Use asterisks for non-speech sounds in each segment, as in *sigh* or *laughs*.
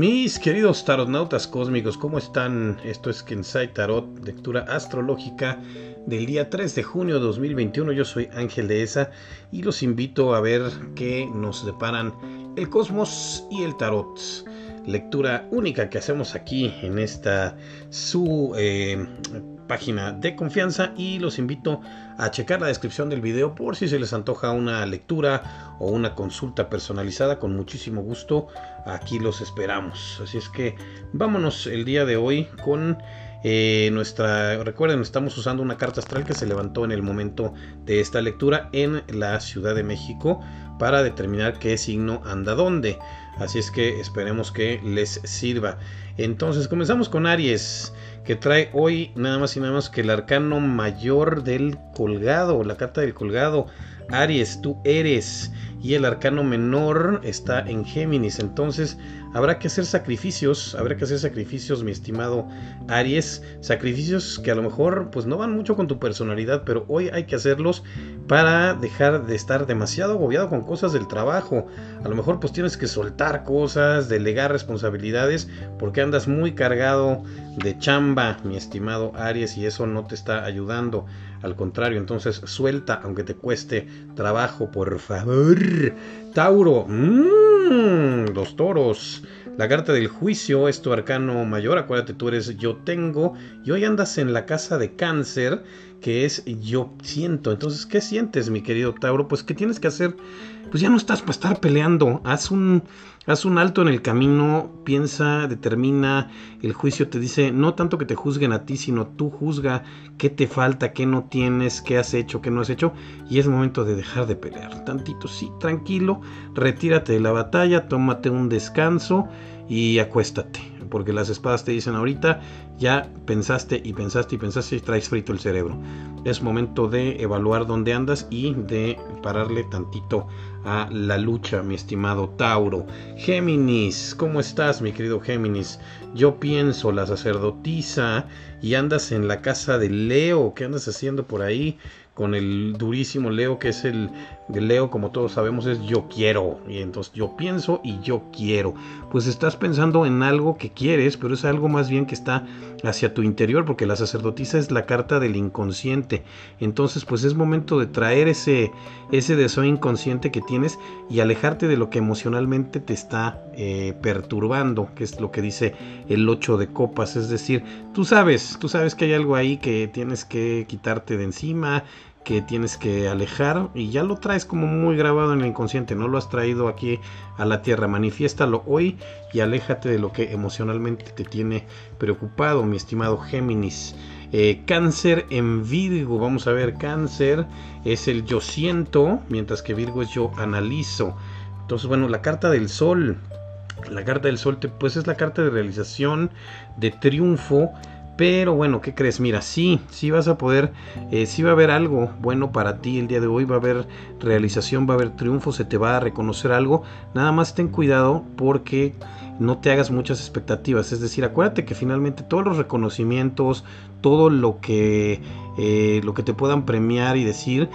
Mis queridos tarotnautas cósmicos, ¿cómo están? Esto es Kensai Tarot, lectura astrológica del día 3 de junio de 2021. Yo soy Ángel de Esa y los invito a ver qué nos deparan el cosmos y el tarot. Lectura única que hacemos aquí en esta su eh, página de confianza y los invito a checar la descripción del video por si se les antoja una lectura o una consulta personalizada con muchísimo gusto aquí los esperamos. Así es que vámonos el día de hoy con eh, nuestra recuerden estamos usando una carta astral que se levantó en el momento de esta lectura en la Ciudad de México para determinar qué signo anda dónde. Así es que esperemos que les sirva. Entonces comenzamos con Aries que trae hoy nada más y nada más que el arcano mayor del colgado, la carta del colgado. Aries, tú eres. Y el arcano menor está en Géminis. Entonces habrá que hacer sacrificios. Habrá que hacer sacrificios, mi estimado Aries. Sacrificios que a lo mejor pues no van mucho con tu personalidad. Pero hoy hay que hacerlos para dejar de estar demasiado agobiado con cosas del trabajo. A lo mejor pues tienes que soltar cosas, delegar responsabilidades. Porque andas muy cargado de chamba, mi estimado Aries. Y eso no te está ayudando. Al contrario, entonces suelta, aunque te cueste trabajo, por favor. Tauro, mmm, los toros. La carta del juicio es tu arcano mayor. Acuérdate, tú eres yo tengo. Y hoy andas en la casa de cáncer, que es yo siento. Entonces, ¿qué sientes, mi querido Tauro? Pues que tienes que hacer. Pues ya no estás para estar peleando. Haz un Haz un alto en el camino, piensa, determina, el juicio te dice, no tanto que te juzguen a ti, sino tú juzga qué te falta, qué no tienes, qué has hecho, qué no has hecho, y es momento de dejar de pelear. Tantito, sí, tranquilo, retírate de la batalla, tómate un descanso y acuéstate, porque las espadas te dicen ahorita, ya pensaste y pensaste y pensaste y traes frito el cerebro. Es momento de evaluar dónde andas y de pararle tantito a la lucha, mi estimado Tauro. Géminis, ¿cómo estás, mi querido Géminis? Yo pienso, la sacerdotisa, y andas en la casa de Leo. ¿Qué andas haciendo por ahí? Con el durísimo Leo, que es el Leo, como todos sabemos, es yo quiero. Y entonces yo pienso y yo quiero. Pues estás pensando en algo que quieres, pero es algo más bien que está hacia tu interior, porque la sacerdotisa es la carta del inconsciente. Entonces, pues es momento de traer ese, ese deseo inconsciente que tienes y alejarte de lo que emocionalmente te está eh, perturbando, que es lo que dice el 8 de copas. Es decir, tú sabes, tú sabes que hay algo ahí que tienes que quitarte de encima, que tienes que alejar y ya lo traes como muy grabado en el inconsciente, no lo has traído aquí a la tierra, manifiéstalo hoy y aléjate de lo que emocionalmente te tiene preocupado, mi estimado Géminis. Eh, cáncer en Virgo, vamos a ver, cáncer es el yo siento, mientras que Virgo es yo analizo. Entonces, bueno, la carta del sol, la carta del sol, pues es la carta de realización, de triunfo, pero bueno, ¿qué crees? Mira, sí, sí vas a poder, eh, sí va a haber algo bueno para ti el día de hoy, va a haber realización, va a haber triunfo, se te va a reconocer algo. Nada más ten cuidado porque no te hagas muchas expectativas. Es decir, acuérdate que finalmente todos los reconocimientos, todo lo que, eh, lo que te puedan premiar y decir,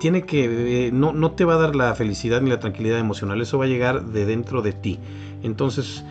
tiene que, eh, no, no te va a dar la felicidad ni la tranquilidad emocional, eso va a llegar de dentro de ti. Entonces,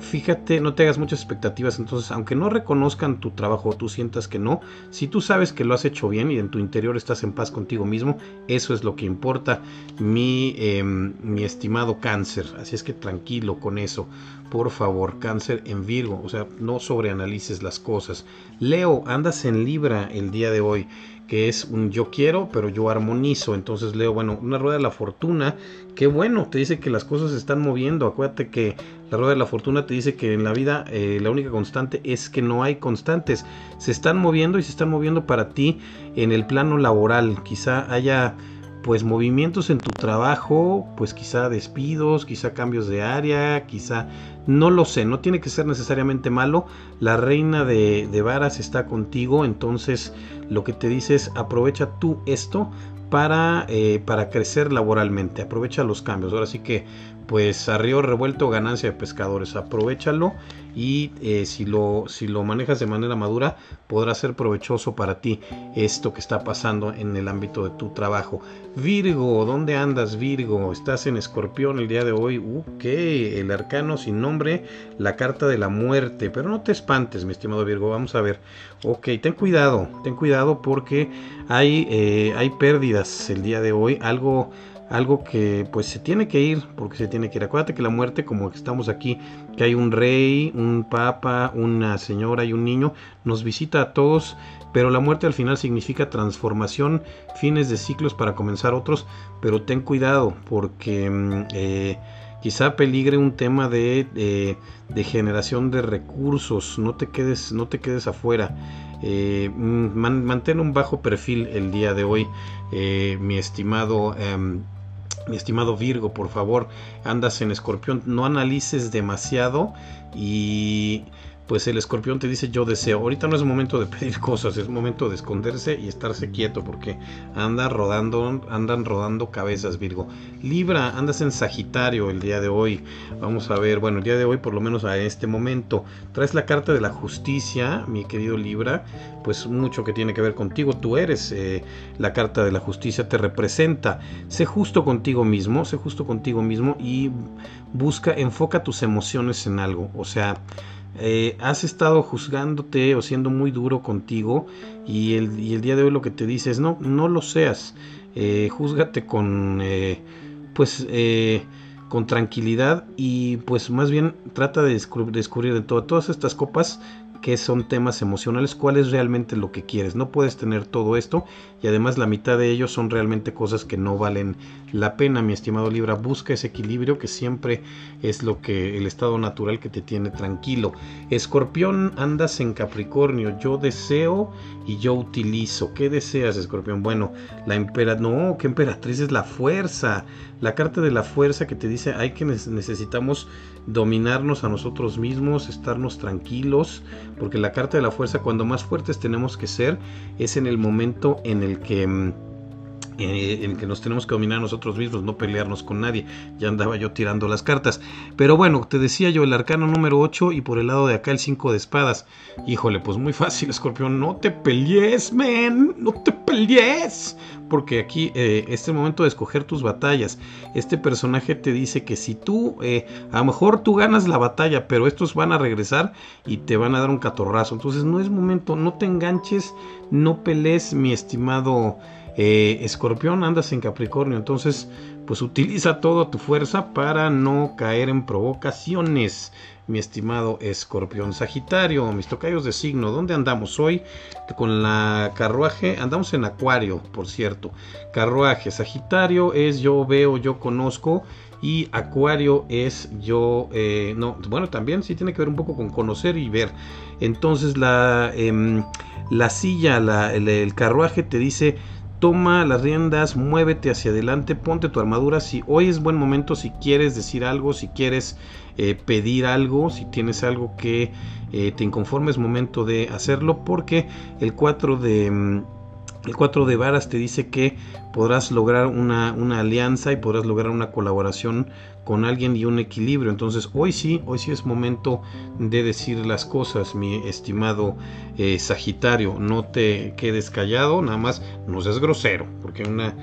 Fíjate, no te hagas muchas expectativas, entonces aunque no reconozcan tu trabajo o tú sientas que no, si tú sabes que lo has hecho bien y en tu interior estás en paz contigo mismo, eso es lo que importa, mi, em, mi estimado cáncer, así es que tranquilo con eso, por favor, cáncer en Virgo, o sea, no sobreanalices las cosas. Leo, andas en Libra el día de hoy que es un yo quiero, pero yo armonizo. Entonces leo, bueno, una rueda de la fortuna, qué bueno, te dice que las cosas se están moviendo. Acuérdate que la rueda de la fortuna te dice que en la vida eh, la única constante es que no hay constantes. Se están moviendo y se están moviendo para ti en el plano laboral. Quizá haya pues movimientos en tu trabajo, pues quizá despidos, quizá cambios de área, quizá no lo sé, no tiene que ser necesariamente malo. La reina de, de varas está contigo, entonces lo que te dice es aprovecha tú esto para, eh, para crecer laboralmente, aprovecha los cambios. Ahora sí que pues a río revuelto ganancia de pescadores. Aprovechalo y eh, si, lo, si lo manejas de manera madura podrá ser provechoso para ti esto que está pasando en el ámbito de tu trabajo. Virgo, ¿dónde andas Virgo? Estás en escorpión el día de hoy. Ok, el arcano sin nombre, la carta de la muerte. Pero no te espantes, mi estimado Virgo, vamos a ver. Ok, ten cuidado, ten cuidado porque hay, eh, hay pérdidas el día de hoy. Algo algo que pues se tiene que ir, porque se tiene que ir. Acuérdate que la muerte, como estamos aquí, que hay un rey, un papa, una señora y un niño, nos visita a todos, pero la muerte al final significa transformación, fines de ciclos para comenzar otros, pero ten cuidado, porque mm, eh, quizá peligre un tema de, de, generación de recursos, no te quedes, no te quedes afuera. Eh, mm, mantén un bajo perfil el día de hoy, eh, mi estimado em, mi estimado Virgo, por favor, andas en escorpión, no analices demasiado y pues el escorpión te dice yo deseo. Ahorita no es momento de pedir *laughs* cosas, es momento de esconderse y estarse quieto porque anda rodando, andan rodando cabezas, Virgo. Libra, andas en Sagitario el día de hoy. Vamos a ver, bueno, el día de hoy por lo menos a este momento traes la carta de la justicia, mi querido Libra, pues mucho que tiene que ver contigo. Tú eres eh, la carta de la justicia, te representa. Sé justo contigo mismo, sé justo contigo mismo y busca, enfoca tus emociones en algo. O sea, eh, has estado juzgándote o siendo muy duro contigo y el, día de hoy lo que te dice es no, no lo seas, eh, júzgate con, eh, pues, eh, con tranquilidad y pues más bien trata de descubrir de todo. Todas estas copas que son temas emocionales, cuál es realmente lo que quieres. No puedes tener todo esto y además la mitad de ellos son realmente cosas que no valen la pena, mi estimado Libra. Busca ese equilibrio que siempre es lo que el estado natural que te tiene tranquilo. Escorpión, andas en Capricornio. Yo deseo y yo utilizo. ¿Qué deseas, Escorpión? Bueno, la emperatriz, no, ¿qué emperatriz es la fuerza? La carta de la fuerza que te dice hay que necesitamos dominarnos a nosotros mismos, estarnos tranquilos, porque la carta de la fuerza, cuando más fuertes tenemos que ser, es en el momento en el que mm, eh, en que nos tenemos que dominar nosotros mismos, no pelearnos con nadie. Ya andaba yo tirando las cartas. Pero bueno, te decía yo el arcano número 8 y por el lado de acá el 5 de espadas. Híjole, pues muy fácil, *laughs* escorpión. No te pelees, men. No te pelees. Porque aquí eh, este momento de escoger tus batallas. Este personaje te dice que si tú, eh, a lo mejor tú ganas la batalla, pero estos van a regresar y te van a dar un catorrazo. Entonces no es momento, no te enganches, no pelees, mi estimado eh, escorpión, andas en Capricornio, entonces pues utiliza toda tu fuerza para no caer en provocaciones, mi estimado Escorpión. Sagitario, mis tocayos de signo, ¿dónde andamos hoy? Con la carruaje, andamos en Acuario, por cierto. Carruaje, Sagitario es yo veo, yo conozco y Acuario es yo, eh, no, bueno, también sí tiene que ver un poco con conocer y ver. Entonces la, em, la silla, el, carruaje te dice toma las riendas, muévete hacia adelante, ponte tu armadura. Si hoy es buen momento, si quieres decir algo, si quieres eh, pedir algo, si tienes algo que eh, te inconforme, es momento de hacerlo porque el 4 de... El 4 de varas te dice que podrás lograr una, una, alianza y podrás lograr una colaboración con alguien y un equilibrio. Entonces hoy sí, hoy sí es momento de decir las cosas, mi estimado eh, Sagitario. No te quedes callado, nada más no seas grosero, porque una...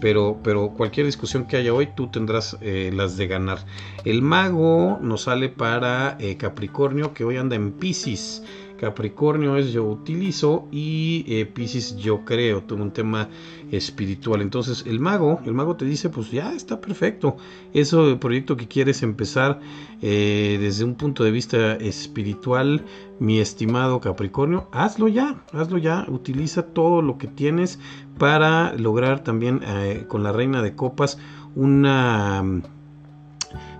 Pero, pero cualquier discusión que haya hoy, tú tendrás eh, las de ganar. El mago nos sale para eh, Capricornio, que hoy anda en Pisces. Capricornio es yo utilizo y eh, Pisces yo creo, todo un tema espiritual. Entonces el mago, el mago te dice, pues ya está perfecto. Eso proyecto que quieres empezar eh, desde un punto de vista espiritual, mi estimado Capricornio, hazlo ya, hazlo ya. Utiliza todo lo que tienes para lograr también eh, con la reina de copas una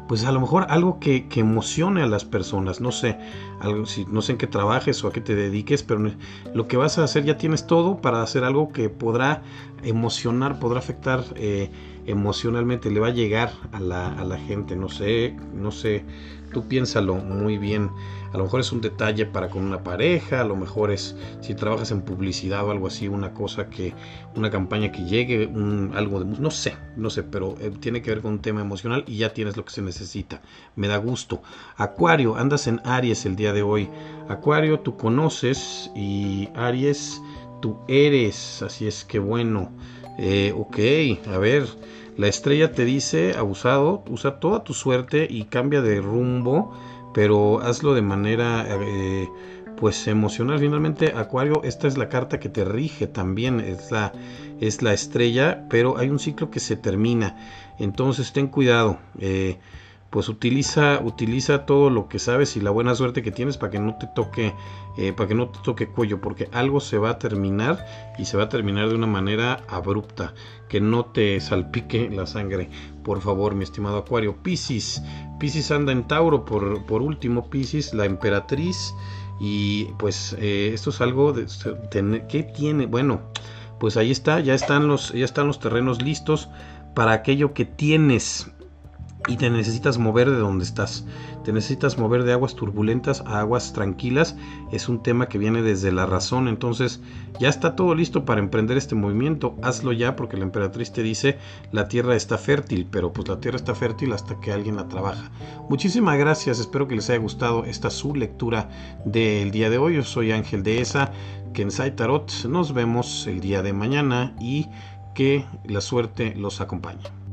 pues a lo mejor algo que, emocione a las personas, no sé, algo, si, no sé en qué trabajes o a qué te dediques, pero lo que vas a hacer ya tienes todo para hacer algo que podrá emocionar, podrá afectar eh, emocionalmente, le va a llegar a la, a la gente, no sé, no sé, tú piénsalo muy bien. A lo mejor es un detalle para con una pareja, a lo mejor es si trabajas en publicidad o algo así, una cosa que, una campaña que llegue, algo de, no sé, no sé, pero eh, tiene que ver con un tema emocional y ya tienes lo que se necesita. Me da gusto. Acuario, andas en Aries el día de hoy. Acuario, tú conoces y Aries, tú eres. Así es que bueno. Eh, ok, a ver. La estrella te dice, abusado, usa toda tu suerte y cambia de rumbo, pero hazlo de manera eh, pues emocional. Finalmente, Acuario, esta es la carta que te rige también, es la, es la estrella, pero hay un ciclo que se termina. Entonces ten cuidado. Eh, pues utiliza, utiliza todo lo que sabes y la buena suerte que tienes para que no te toque, eh, para que no te toque cuello, porque algo se va a terminar y se va a terminar de una manera abrupta, que no te salpique la sangre, por favor, mi estimado Acuario. Piscis, Piscis anda en Tauro, por, por último, Piscis, la emperatriz, y pues eh, esto es algo que tiene, bueno, pues ahí está, ya están los, ya están los terrenos listos para aquello que tienes y te necesitas mover de donde estás. Te necesitas mover de aguas turbulentas a aguas tranquilas. Es un tema que viene desde la razón. Entonces ya está todo listo para emprender este movimiento. Hazlo ya porque la emperatriz te dice la tierra está fértil. Pero pues la tierra está fértil hasta que alguien la trabaja. Muchísimas gracias. Espero que les haya gustado esta su lectura del día de hoy. Yo soy Ángel de Esa. Kensai Tarot. Nos vemos el día de mañana y que la suerte los acompañe.